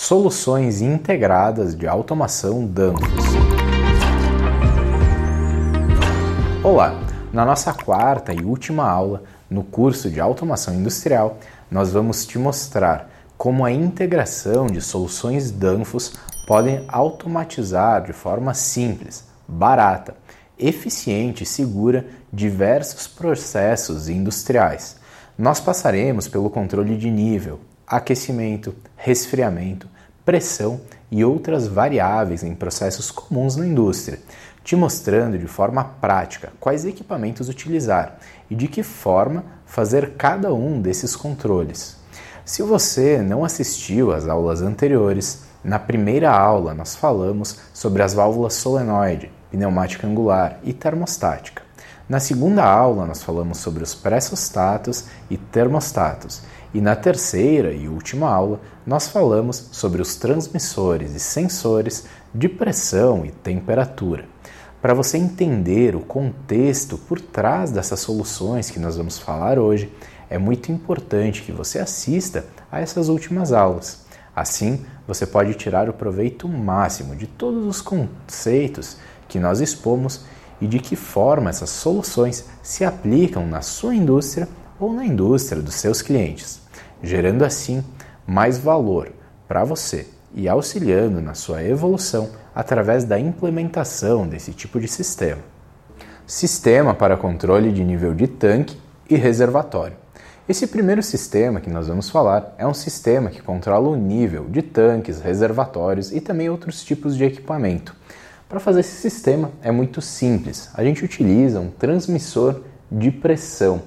Soluções integradas de automação Danfoss. Olá! Na nossa quarta e última aula no curso de automação industrial, nós vamos te mostrar como a integração de soluções Danfoss podem automatizar de forma simples, barata, eficiente e segura diversos processos industriais. Nós passaremos pelo controle de nível, aquecimento, resfriamento, pressão e outras variáveis em processos comuns na indústria, te mostrando de forma prática quais equipamentos utilizar e de que forma fazer cada um desses controles. Se você não assistiu às aulas anteriores, na primeira aula nós falamos sobre as válvulas solenoide, pneumática angular e termostática. Na segunda aula nós falamos sobre os pressostatos e termostatos. E na terceira e última aula nós falamos sobre os transmissores e sensores de pressão e temperatura. Para você entender o contexto por trás dessas soluções que nós vamos falar hoje, é muito importante que você assista a essas últimas aulas. Assim, você pode tirar o proveito máximo de todos os conceitos que nós expomos e de que forma essas soluções se aplicam na sua indústria ou na indústria dos seus clientes, gerando assim mais valor para você e auxiliando na sua evolução através da implementação desse tipo de sistema. Sistema para controle de nível de tanque e reservatório. Esse primeiro sistema que nós vamos falar é um sistema que controla o nível de tanques, reservatórios e também outros tipos de equipamento. Para fazer esse sistema é muito simples. A gente utiliza um transmissor de pressão.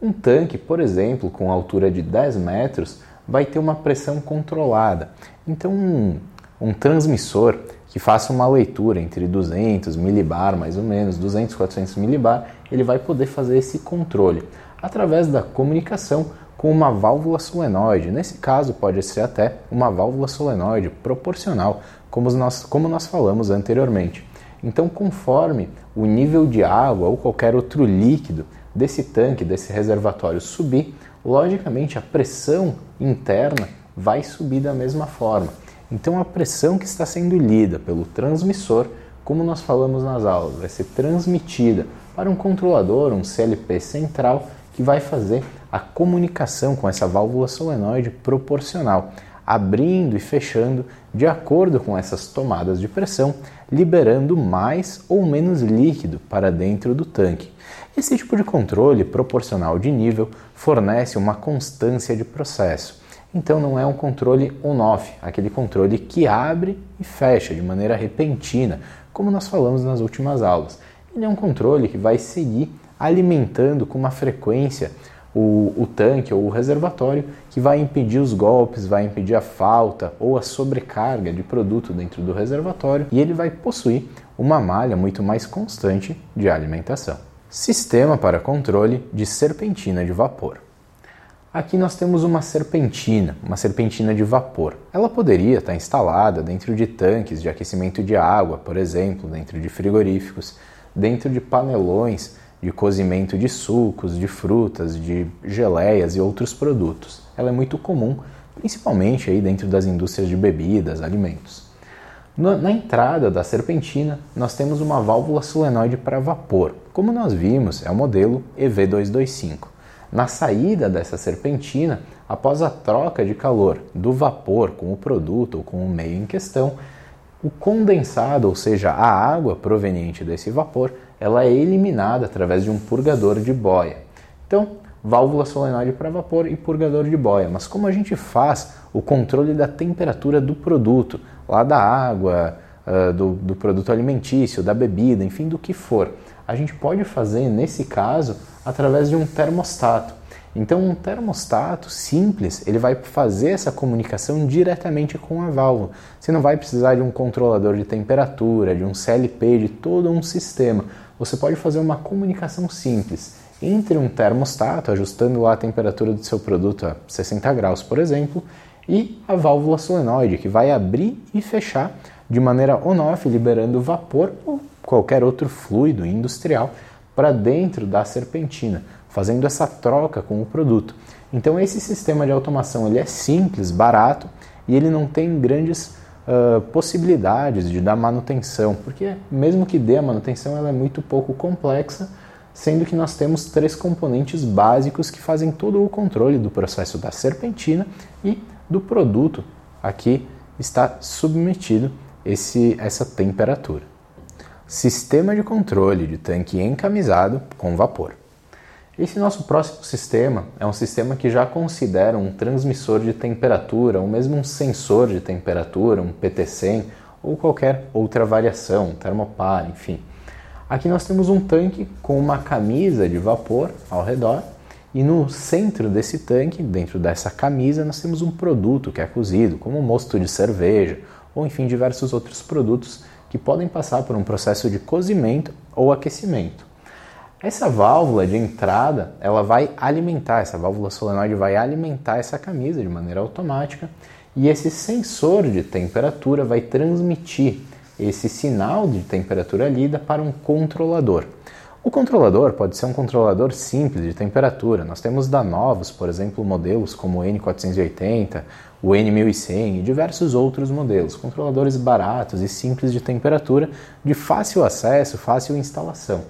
Um tanque, por exemplo, com altura de 10 metros, vai ter uma pressão controlada. Então, um, um transmissor que faça uma leitura entre 200 milibar, mais ou menos, 200, 400 milibar, ele vai poder fazer esse controle através da comunicação com uma válvula solenoide. Nesse caso, pode ser até uma válvula solenoide proporcional, como nós, como nós falamos anteriormente. Então, conforme o nível de água ou qualquer outro líquido desse tanque, desse reservatório subir, logicamente a pressão interna vai subir da mesma forma. Então, a pressão que está sendo lida pelo transmissor, como nós falamos nas aulas, vai ser transmitida para um controlador, um CLP central, que vai fazer a comunicação com essa válvula solenoide proporcional, abrindo e fechando de acordo com essas tomadas de pressão, liberando mais ou menos líquido para dentro do tanque. Esse tipo de controle proporcional de nível fornece uma constância de processo. Então não é um controle on-off, aquele controle que abre e fecha de maneira repentina, como nós falamos nas últimas aulas. Ele é um controle que vai seguir alimentando com uma frequência o, o, tanque ou o reservatório que vai impedir os golpes, vai impedir a falta ou a sobrecarga de produto dentro do reservatório e ele vai possuir uma malha muito mais constante de alimentação. Sistema para controle de serpentina de vapor. Aqui nós temos uma serpentina, uma serpentina de vapor. Ela poderia estar instalada dentro de tanques de aquecimento de água, por exemplo, dentro de frigoríficos, dentro de panelões de cozimento de sucos, de frutas, de geleias e outros produtos. Ela é muito comum, principalmente aí dentro das indústrias de bebidas, alimentos. Na entrada da serpentina, nós temos uma válvula solenoide para vapor. Como nós vimos, é o modelo EV225. Na saída dessa serpentina, após a troca de calor do vapor com o produto ou com o meio em questão, o condensado, ou seja, a água proveniente desse vapor, ela é eliminada através de um purgador de boia. Então, válvula solenoide para vapor e purgador de boia. Mas como a gente faz o controle da temperatura do produto, lá da água, uh, do, do produto alimentício, da bebida, enfim, do que for, a gente pode fazer nesse caso através de um termostato. Então, um termostato simples, ele vai fazer essa comunicação diretamente com a válvula. Você não vai precisar de um controlador de temperatura, de um CLP, de todo um sistema você pode fazer uma comunicação simples entre um termostato, ajustando lá a temperatura do seu produto a 60 graus, por exemplo, e a válvula solenoide, que vai abrir e fechar de maneira on-off, liberando vapor ou qualquer outro fluido industrial para dentro da serpentina, fazendo essa troca com o produto. Então esse sistema de automação ele é simples, barato, e ele não tem grandes uh, possibilidades de dar manutenção, porque mesmo que dê a manutenção, ela é muito pouco complexa, sendo que nós temos três componentes básicos que fazem todo o controle do processo da serpentina e do produto aqui está submetido esse, essa temperatura. Sistema de controle de tanque encamisado com vapor. Esse nosso próximo sistema é um sistema que já considera um transmissor de temperatura, ou mesmo um sensor de temperatura, um PT100 ou qualquer outra variação, um termopar, enfim. Aqui nós temos um tanque com uma camisa de vapor ao redor e no centro desse tanque, dentro dessa camisa, nós temos um produto que é cozido, como um mosto de cerveja ou enfim diversos outros produtos que podem passar por um processo de cozimento ou aquecimento. Essa válvula de entrada, ela vai alimentar, essa válvula solenoide vai alimentar essa camisa de maneira automática e esse sensor de temperatura vai transmitir esse sinal de temperatura lida para um controlador. O controlador pode ser um controlador simples de temperatura. Nós temos da Novos, por exemplo, modelos como o N480, o N1100 e diversos outros modelos, controladores baratos e simples de temperatura, de fácil acesso, fácil instalação.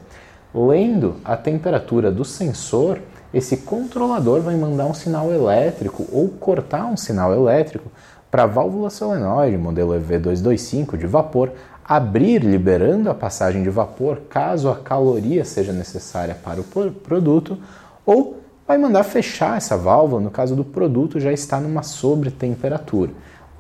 Lendo a temperatura do sensor, esse controlador vai mandar um sinal elétrico ou cortar um sinal elétrico para a válvula solenoide modelo EV225 de vapor abrir, liberando a passagem de vapor caso a caloria seja necessária para o produto, ou vai mandar fechar essa válvula no caso do produto já está numa sobretemperatura.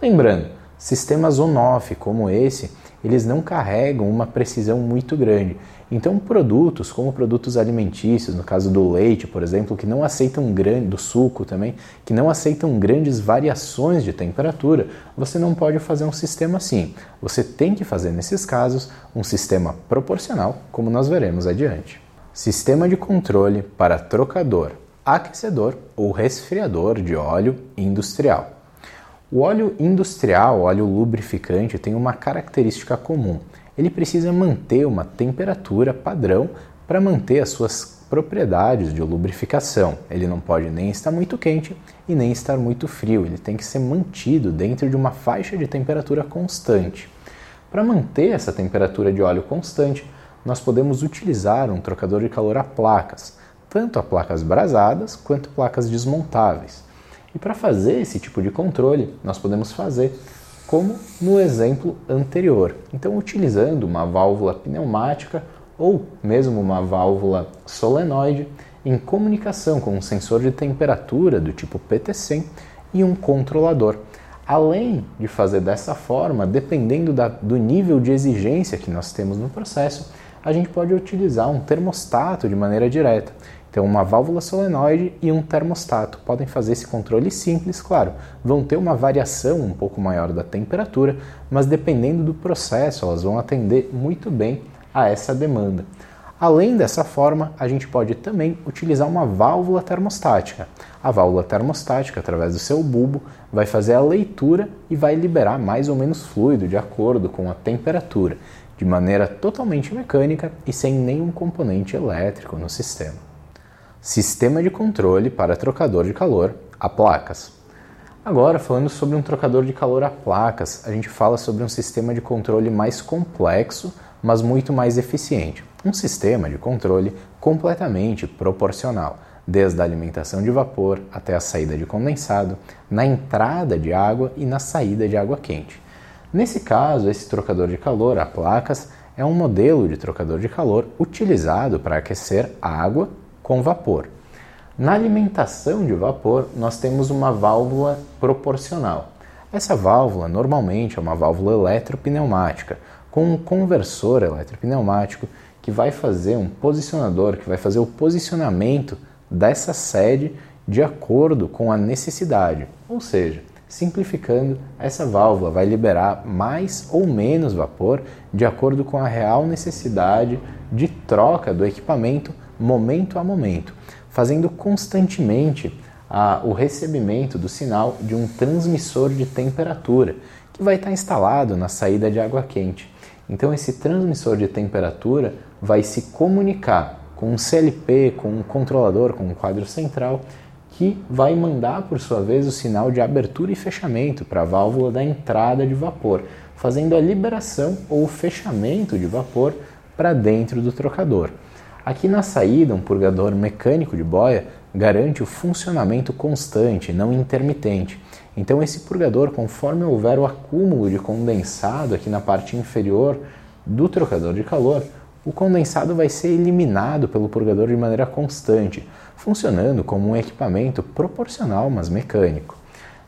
Lembrando, sistemas on-off como esse, eles não carregam uma precisão muito grande. Então, produtos como produtos alimentícios, no caso do leite, por exemplo, que não aceitam grande, do suco também, que não aceitam grandes variações de temperatura, você não pode fazer um sistema assim. Você tem que fazer nesses casos um sistema proporcional, como nós veremos adiante. Sistema de controle para trocador, aquecedor ou resfriador de óleo industrial. O óleo industrial, óleo lubrificante, tem uma característica comum ele precisa manter uma temperatura padrão para manter as suas propriedades de lubrificação. Ele não pode nem estar muito quente e nem estar muito frio, ele tem que ser mantido dentro de uma faixa de temperatura constante. Para manter essa temperatura de óleo constante, nós podemos utilizar um trocador de calor a placas, tanto a placas brasadas quanto placas desmontáveis. E para fazer esse tipo de controle, nós podemos fazer como no exemplo anterior. Então, utilizando uma válvula pneumática ou mesmo uma válvula solenoide em comunicação com um sensor de temperatura do tipo PT100 e um controlador. Além de fazer dessa forma, dependendo da, do nível de exigência que nós temos no processo, a gente pode utilizar um termostato de maneira direta. Então, uma válvula solenoide e um termostato podem fazer esse controle simples, claro, vão ter uma variação um pouco maior da temperatura, mas dependendo do processo, elas vão atender muito bem a essa demanda. Além dessa forma, a gente pode também utilizar uma válvula termostática. A válvula termostática, através do seu bulbo, vai fazer a leitura e vai liberar mais ou menos fluido de acordo com a temperatura, de maneira totalmente mecânica e sem nenhum componente elétrico no sistema. Sistema de controle para trocador de calor a placas. Agora, falando sobre um trocador de calor a placas, a gente fala sobre um sistema de controle mais complexo, mas muito mais eficiente. Um sistema de controle completamente proporcional, desde a alimentação de vapor até a saída de condensado, na entrada de água e na saída de água quente. Nesse caso, esse trocador de calor a placas é um modelo de trocador de calor utilizado para aquecer água com vapor. Na alimentação de vapor, nós temos uma válvula proporcional. Essa válvula normalmente é uma válvula eletropneumática, com um conversor eletropneumático que vai fazer um posicionador, que vai fazer o posicionamento dessa sede de acordo com a necessidade. Ou seja, simplificando, essa válvula vai liberar mais ou menos vapor de acordo com a real necessidade de troca do equipamento momento a momento, fazendo constantemente a, o recebimento do sinal de um transmissor de temperatura que vai estar instalado na saída de água quente. Então, esse transmissor de temperatura vai se comunicar com um CLP, com um controlador, com um quadro central, que vai mandar, por sua vez, o sinal de abertura e fechamento para a válvula da entrada de vapor, fazendo a liberação ou fechamento de vapor para dentro do trocador. Aqui na saída, um purgador mecânico de boia garante o funcionamento constante, não intermitente. Então, esse purgador, conforme houver o acúmulo de condensado aqui na parte inferior do trocador de calor, o condensado vai ser eliminado pelo purgador de maneira constante, funcionando como um equipamento proporcional, mas mecânico.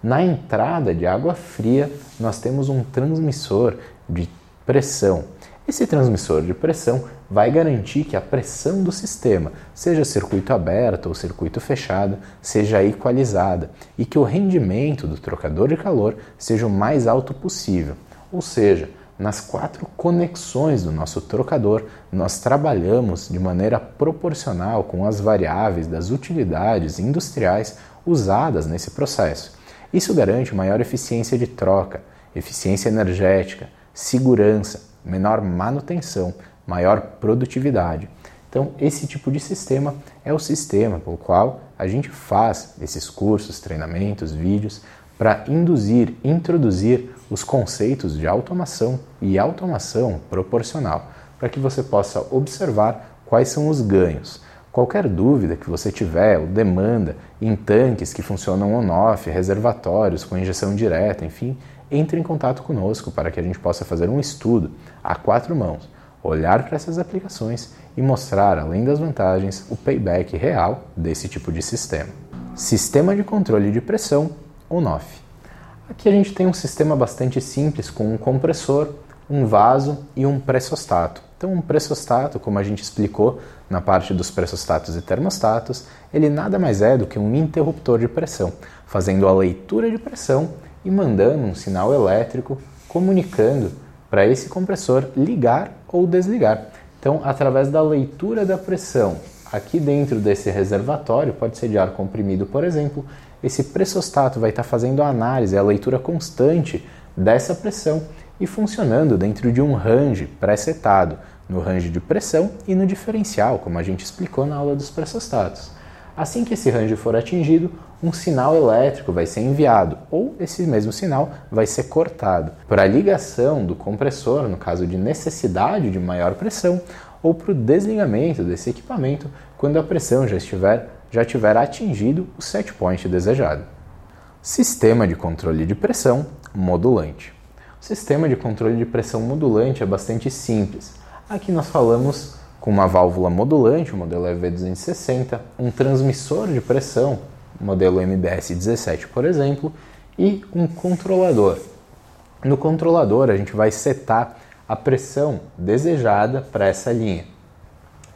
Na entrada de água fria, nós temos um transmissor de pressão. Esse transmissor de pressão vai garantir que a pressão do sistema, seja circuito aberto ou circuito fechado, seja equalizada e que o rendimento do trocador de calor seja o mais alto possível. Ou seja, nas quatro conexões do nosso trocador, nós trabalhamos de maneira proporcional com as variáveis das utilidades industriais usadas nesse processo. Isso garante maior eficiência de troca, eficiência energética, segurança, menor manutenção, maior produtividade. Então, esse tipo de sistema é o sistema pelo qual a gente faz esses cursos, treinamentos, vídeos para induzir, introduzir os conceitos de automação e automação proporcional, para que você possa observar quais são os ganhos. Qualquer dúvida que você tiver ou demanda em tanques que funcionam on-off, reservatórios com injeção direta, enfim, entre em contato conosco para que a gente possa fazer um estudo a quatro mãos, olhar para essas aplicações e mostrar, além das vantagens, o payback real desse tipo de sistema. Sistema de controle de pressão on-off. Aqui a gente tem um sistema bastante simples com um compressor, um vaso e um pressostato. Então, um pressostato, como a gente explicou na parte dos pressostatos e termostatos, ele nada mais é do que um interruptor de pressão, fazendo a leitura de pressão e mandando um sinal elétrico comunicando para esse compressor ligar ou desligar. Então, através da leitura da pressão aqui dentro desse reservatório, pode ser de ar comprimido, por exemplo, esse pressostato vai estar fazendo a análise, a leitura constante dessa pressão e funcionando dentro de um range pré-setado, no range de pressão e no diferencial, como a gente explicou na aula dos pressostatos. Assim que esse range for atingido, um sinal elétrico vai ser enviado ou esse mesmo sinal vai ser cortado para a ligação do compressor, no caso de necessidade de maior pressão, ou para o desligamento desse equipamento quando a pressão já estiver já tiver atingido o set point desejado. Sistema de controle de pressão modulante. O sistema de controle de pressão modulante é bastante simples. Aqui nós falamos com uma válvula modulante, modelo EV260, um transmissor de pressão, modelo MBS 17, por exemplo, e um controlador. No controlador, a gente vai setar a pressão desejada para essa linha.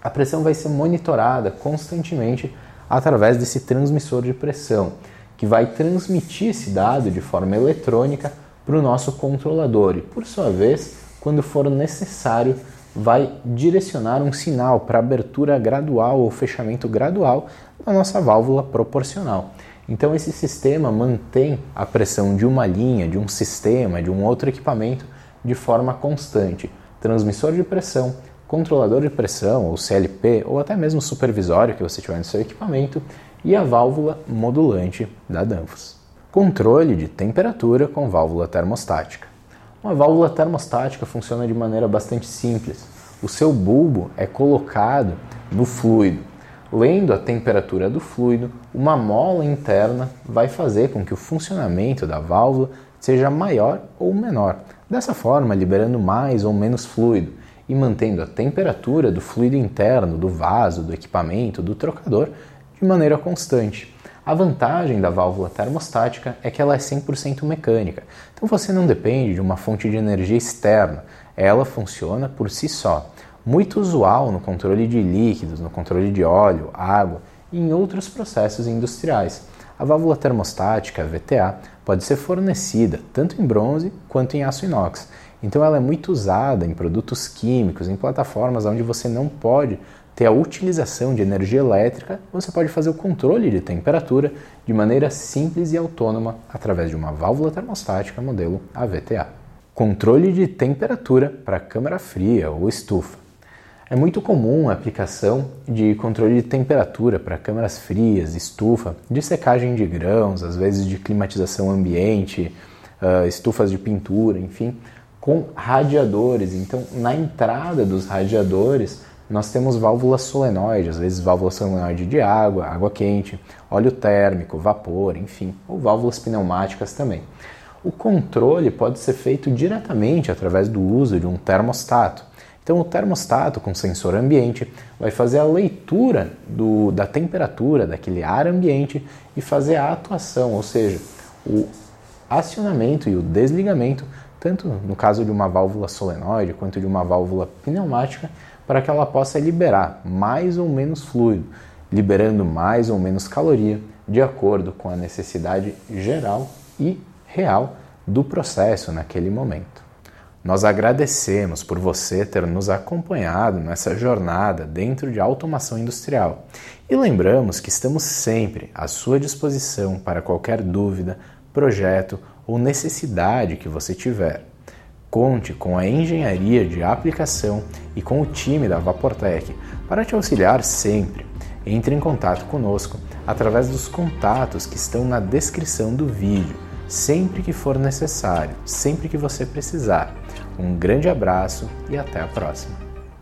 A pressão vai ser monitorada constantemente através desse transmissor de pressão, que vai transmitir esse dado de forma eletrônica para o nosso controlador e, por sua vez, quando for necessário, vai direcionar um sinal para abertura gradual ou fechamento gradual da nossa válvula proporcional. Então esse sistema mantém a pressão de uma linha, de um sistema, de um outro equipamento de forma constante. Transmissor de pressão, controlador de pressão, ou CLP, ou até mesmo supervisório que você tiver no seu equipamento, e a válvula modulante da Danfoss. Controle de temperatura com válvula termostática. Uma válvula termostática funciona de maneira bastante simples. O seu bulbo é colocado no fluido. Lendo a temperatura do fluido, uma mola interna vai fazer com que o funcionamento da válvula seja maior ou menor, dessa forma liberando mais ou menos fluido e mantendo a temperatura do fluido interno do vaso, do equipamento, do trocador de maneira constante. A vantagem da válvula termostática é que ela é 100% mecânica, então você não depende de uma fonte de energia externa, ela funciona por si só. Muito usual no controle de líquidos, no controle de óleo, água e em outros processos industriais. A válvula termostática, VTA, pode ser fornecida tanto em bronze quanto em aço inox. Então ela é muito usada em produtos químicos, em plataformas onde você não pode ter a utilização de energia elétrica, você pode fazer o controle de temperatura de maneira simples e autônoma através de uma válvula termostática modelo AVTA. Controle de temperatura para câmara fria ou estufa. É muito comum a aplicação de controle de temperatura para câmaras frias, estufa, de secagem de grãos, às vezes de climatização ambiente, uh, estufas de pintura, enfim, com radiadores. Então, na entrada dos radiadores, nós temos válvulas solenoide, às vezes válvula solenoide de água, água quente, óleo térmico, vapor, enfim, ou válvulas pneumáticas também. O controle pode ser feito diretamente através do uso de um termostato. Então, o termostato com sensor ambiente vai fazer a leitura do, da temperatura daquele ar ambiente e fazer a atuação, ou seja, o acionamento e o desligamento, tanto no caso de uma válvula solenoide quanto de uma válvula pneumática, para que ela possa liberar mais ou menos fluido, liberando mais ou menos caloria, de acordo com a necessidade geral e real do processo naquele momento. Nós agradecemos por você ter nos acompanhado nessa jornada dentro de automação industrial e lembramos que estamos sempre à sua disposição para qualquer dúvida, projeto ou necessidade que você tiver. Conte com a engenharia de aplicação e com o time da Vaportec para te auxiliar sempre. Entre em contato conosco através dos contatos que estão na descrição do vídeo sempre que for necessário, sempre que você precisar. Um grande abraço e até a próxima!